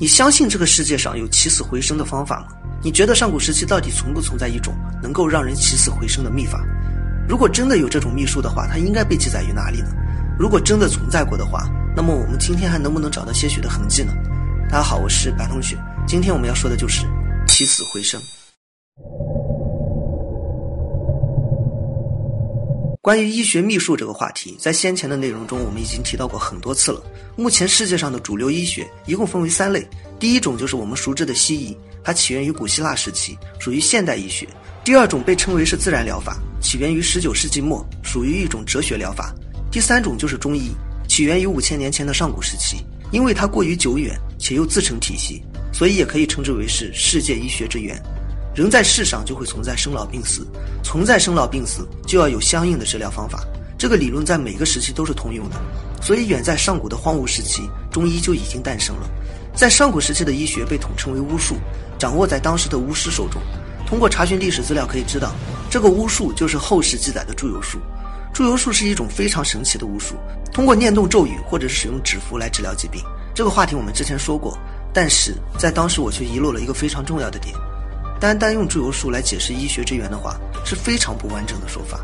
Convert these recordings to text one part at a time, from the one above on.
你相信这个世界上有起死回生的方法吗？你觉得上古时期到底存不存在一种能够让人起死回生的秘法？如果真的有这种秘术的话，它应该被记载于哪里呢？如果真的存在过的话，那么我们今天还能不能找到些许的痕迹呢？大家好，我是白同学，今天我们要说的就是起死回生。关于医学秘术这个话题，在先前的内容中我们已经提到过很多次了。目前世界上的主流医学一共分为三类，第一种就是我们熟知的西医，它起源于古希腊时期，属于现代医学；第二种被称为是自然疗法，起源于十九世纪末，属于一种哲学疗法；第三种就是中医，起源于五千年前的上古时期，因为它过于久远且又自成体系，所以也可以称之为是世界医学之源。人在世上就会存在生老病死，存在生老病死就要有相应的治疗方法。这个理论在每个时期都是通用的，所以远在上古的荒芜时期，中医就已经诞生了。在上古时期的医学被统称为巫术，掌握在当时的巫师手中。通过查询历史资料可以知道，这个巫术就是后世记载的祝由术。祝由术是一种非常神奇的巫术，通过念动咒语或者使用纸符来治疗疾病。这个话题我们之前说过，但是在当时我却遗漏了一个非常重要的点。单单用祝由术来解释医学之源的话，是非常不完整的说法。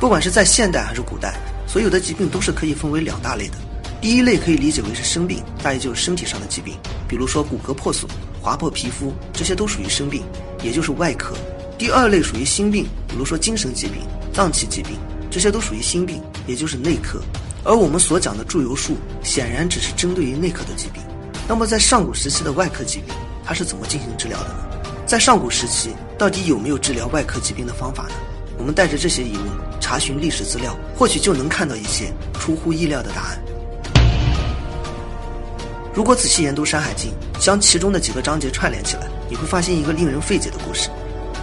不管是在现代还是古代，所有的疾病都是可以分为两大类的。第一类可以理解为是生病，大约就是身体上的疾病，比如说骨骼破损、划破皮肤，这些都属于生病，也就是外科。第二类属于心病，比如说精神疾病、脏器疾病，这些都属于心病，也就是内科。而我们所讲的祝由术，显然只是针对于内科的疾病。那么在上古时期的外科疾病，它是怎么进行治疗的呢？在上古时期，到底有没有治疗外科疾病的方法呢？我们带着这些疑问查询历史资料，或许就能看到一些出乎意料的答案。如果仔细研读《山海经》，将其中的几个章节串联起来，你会发现一个令人费解的故事。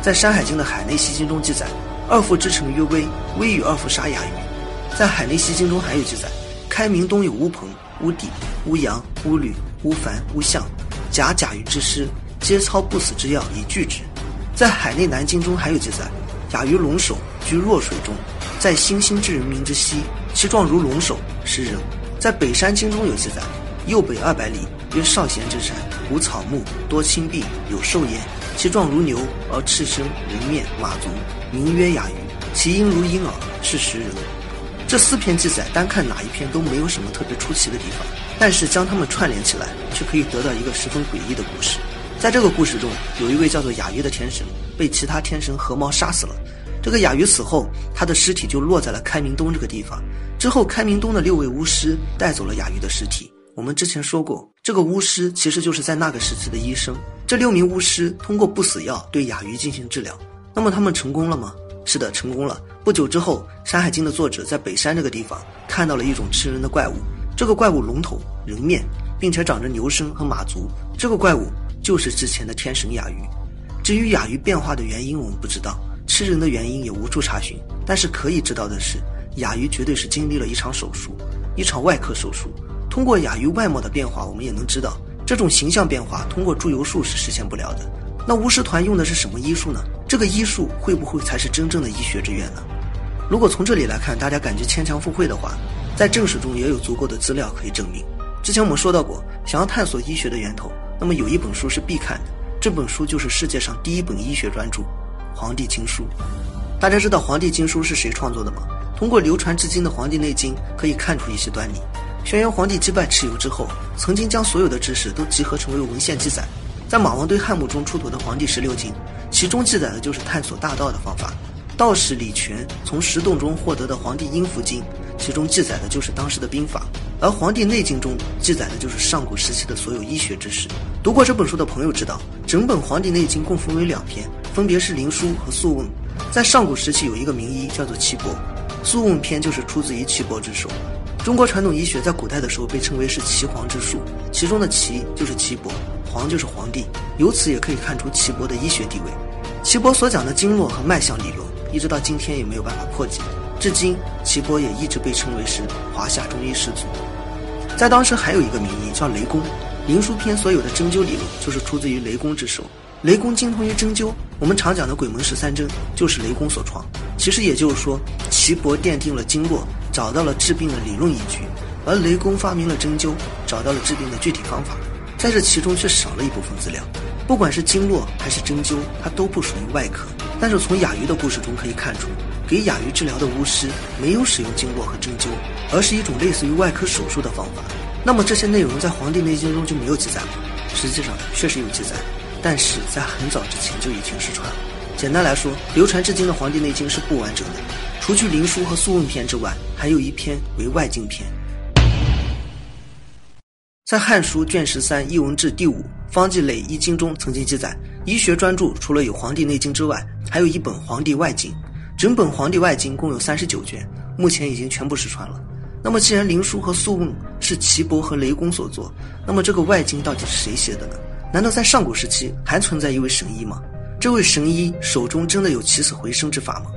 在《山海经》的《海内西经》中记载，二父之臣曰威，威与二父杀哑鱼。在《海内西经》中还有记载，开明东有乌鹏、乌底、乌羊、乌吕、乌凡、乌象，假甲鱼之师。皆操不死之药以拒之。在海内南经中还有记载：雅于龙首，居弱水中，在星星之人民之西，其状如龙首，食人。在北山经中有记载：右北二百里，曰少闲之山，无草木，多青碧，有兽焉。其状如牛，而赤身，人面，马足，名曰雅鱼。其音如婴儿，是食人。这四篇记载，单看哪一篇都没有什么特别出奇的地方，但是将它们串联起来，却可以得到一个十分诡异的故事。在这个故事中，有一位叫做雅鱼的天神被其他天神合谋杀死了。这个雅鱼死后，他的尸体就落在了开明东这个地方。之后，开明东的六位巫师带走了雅鱼的尸体。我们之前说过，这个巫师其实就是在那个时期的医生。这六名巫师通过不死药对雅鱼进行治疗。那么他们成功了吗？是的，成功了。不久之后，《山海经》的作者在北山这个地方看到了一种吃人的怪物。这个怪物龙头人面，并且长着牛身和马足。这个怪物。就是之前的天神雅鱼，至于雅鱼变化的原因，我们不知道；吃人的原因也无处查询。但是可以知道的是，雅鱼绝对是经历了一场手术，一场外科手术。通过雅鱼外貌的变化，我们也能知道，这种形象变化通过猪油术是实现不了的。那巫师团用的是什么医术呢？这个医术会不会才是真正的医学之源呢？如果从这里来看，大家感觉牵强附会的话，在正史中也有足够的资料可以证明。之前我们说到过，想要探索医学的源头。那么有一本书是必看的，这本书就是世界上第一本医学专著《黄帝经书》。大家知道《黄帝经书》是谁创作的吗？通过流传至今的《黄帝内经》可以看出一些端倪。轩辕皇帝击败蚩尤之后，曾经将所有的知识都集合成为文献记载，在马王堆汉墓中出土的《黄帝十六经》，其中记载的就是探索大道的方法。道士李全从石洞中获得的《黄帝阴符经》，其中记载的就是当时的兵法。而《黄帝内经》中记载的就是上古时期的所有医学知识。读过这本书的朋友知道，整本《黄帝内经》共分为两篇，分别是《灵枢》和《素问》。在上古时期，有一个名医叫做岐伯，《素问》篇就是出自于岐伯之手。中国传统医学在古代的时候被称为是岐黄之术，其中的岐就是岐伯，黄就是皇帝，由此也可以看出岐伯的医学地位。岐伯所讲的经络和脉象理论，一直到今天也没有办法破解。至今，岐伯也一直被称为是华夏中医始祖。在当时还有一个名医叫雷公，《灵枢篇》所有的针灸理论就是出自于雷公之手。雷公精通于针灸，我们常讲的鬼门十三针就是雷公所创。其实也就是说，岐伯奠定了经络，找到了治病的理论依据，而雷公发明了针灸，找到了治病的具体方法。在这其中却少了一部分资料。不管是经络还是针灸，它都不属于外科。但是从雅鱼的故事中可以看出，给哑鱼治疗的巫师没有使用经络和针灸，而是一种类似于外科手术的方法。那么这些内容在《黄帝内经》中就没有记载吗？实际上确实有记载，但是在很早之前就已经失传了。简单来说，流传至今的《黄帝内经》是不完整的，除去《灵枢》和《素问篇》之外，还有一篇为外经篇。在《汉书》卷十三《艺文志》第五《方剂类医经》中曾经记载，医学专著除了有《黄帝内经》之外，还有一本《黄帝外经》。整本《黄帝外经》共有三十九卷，目前已经全部失传了。那么，既然《灵枢》和《素问》是岐伯和雷公所作，那么这个外经到底是谁写的呢？难道在上古时期还存在一位神医吗？这位神医手中真的有起死回生之法吗？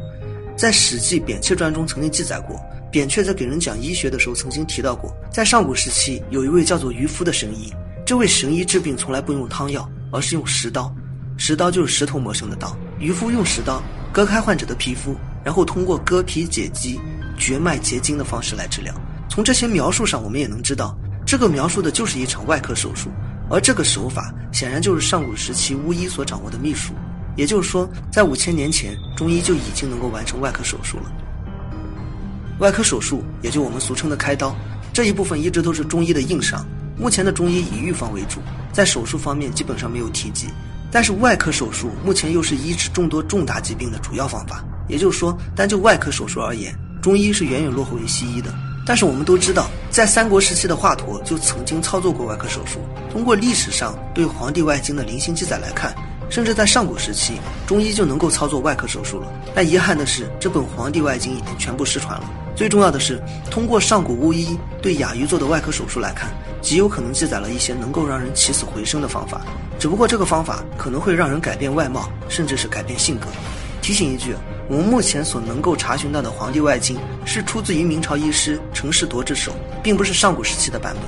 在《史记·扁鹊传》中曾经记载过。扁鹊在给人讲医学的时候，曾经提到过，在上古时期有一位叫做渔夫的神医。这位神医治病从来不用汤药，而是用石刀。石刀就是石头磨成的刀。渔夫用石刀割开患者的皮肤，然后通过割皮解肌、绝脉结筋的方式来治疗。从这些描述上，我们也能知道，这个描述的就是一场外科手术。而这个手法显然就是上古时期巫医所掌握的秘术。也就是说，在五千年前，中医就已经能够完成外科手术了。外科手术，也就我们俗称的开刀，这一部分一直都是中医的硬伤。目前的中医以预防为主，在手术方面基本上没有提及。但是外科手术目前又是医治众多重大疾病的主要方法。也就是说，单就外科手术而言，中医是远远落后于西医的。但是我们都知道，在三国时期的华佗就曾经操作过外科手术。通过历史上对《黄帝外经》的零星记载来看，甚至在上古时期，中医就能够操作外科手术了。但遗憾的是，这本《黄帝外经》已经全部失传了。最重要的是，通过上古巫医对哑鱼做的外科手术来看，极有可能记载了一些能够让人起死回生的方法。只不过这个方法可能会让人改变外貌，甚至是改变性格。提醒一句，我们目前所能够查询到的《黄帝外经》是出自于明朝医师程士铎之手，并不是上古时期的版本。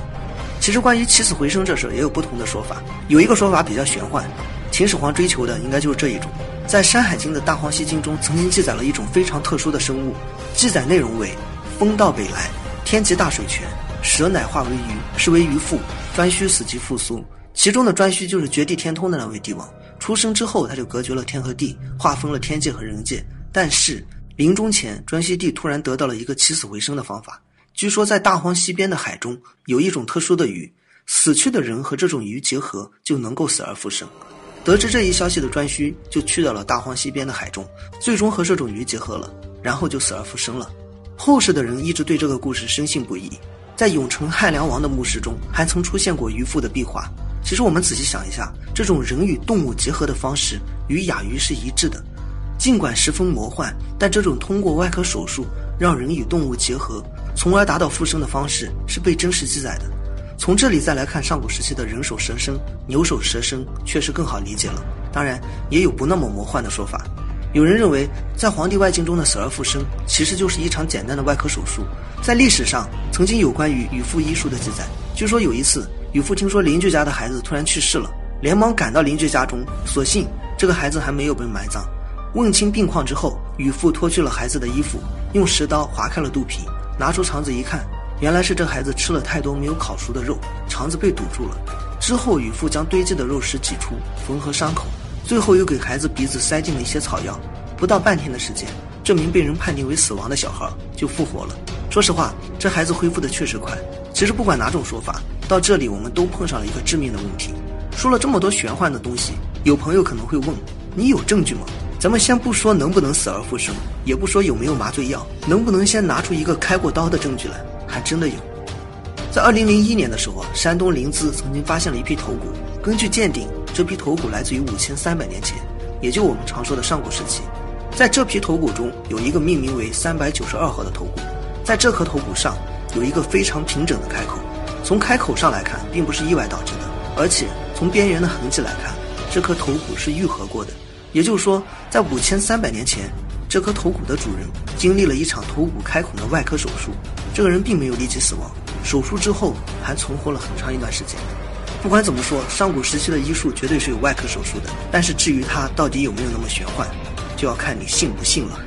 其实关于起死回生这事也有不同的说法，有一个说法比较玄幻，秦始皇追求的应该就是这一种。在《山海经》的大荒西经中，曾经记载了一种非常特殊的生物。记载内容为：风到北来，天极大水泉，蛇乃化为鱼，是为鱼父。颛顼死即复苏。其中的颛顼就是绝地天通的那位帝王。出生之后，他就隔绝了天和地，划分了天界和人界。但是临终前，颛顼帝突然得到了一个起死回生的方法。据说在大荒西边的海中，有一种特殊的鱼，死去的人和这种鱼结合，就能够死而复生。得知这一消息的颛顼就去到了大荒西边的海中，最终和这种鱼结合了，然后就死而复生了。后世的人一直对这个故事深信不疑，在永城汉梁王的墓室中还曾出现过渔父的壁画。其实我们仔细想一下，这种人与动物结合的方式与雅鱼是一致的，尽管十分魔幻，但这种通过外科手术让人与动物结合，从而达到复生的方式是被真实记载的。从这里再来看上古时期的人手蛇身、牛手蛇身，确实更好理解了。当然，也有不那么魔幻的说法。有人认为，在《皇帝外经》中的死而复生，其实就是一场简单的外科手术。在历史上，曾经有关于渔父医术的记载。据说有一次，渔父听说邻居家的孩子突然去世了，连忙赶到邻居家中，所幸这个孩子还没有被埋葬。问清病况之后，渔父脱去了孩子的衣服，用石刀划开了肚皮，拿出肠子一看。原来是这孩子吃了太多没有烤熟的肉，肠子被堵住了。之后，渔夫将堆积的肉食挤出，缝合伤口，最后又给孩子鼻子塞进了一些草药。不到半天的时间，这名被人判定为死亡的小孩就复活了。说实话，这孩子恢复的确实快。其实不管哪种说法，到这里我们都碰上了一个致命的问题。说了这么多玄幻的东西，有朋友可能会问：你有证据吗？咱们先不说能不能死而复生，也不说有没有麻醉药，能不能先拿出一个开过刀的证据来？还真的有，在二零零一年的时候啊，山东临淄曾经发现了一批头骨。根据鉴定，这批头骨来自于五千三百年前，也就我们常说的上古时期。在这批头骨中，有一个命名为三百九十二号的头骨，在这颗头骨上有一个非常平整的开口。从开口上来看，并不是意外导致的，而且从边缘的痕迹来看，这颗头骨是愈合过的。也就是说，在五千三百年前。这颗头骨的主人经历了一场头骨开孔的外科手术，这个人并没有立即死亡，手术之后还存活了很长一段时间。不管怎么说，上古时期的医术绝对是有外科手术的，但是至于它到底有没有那么玄幻，就要看你信不信了。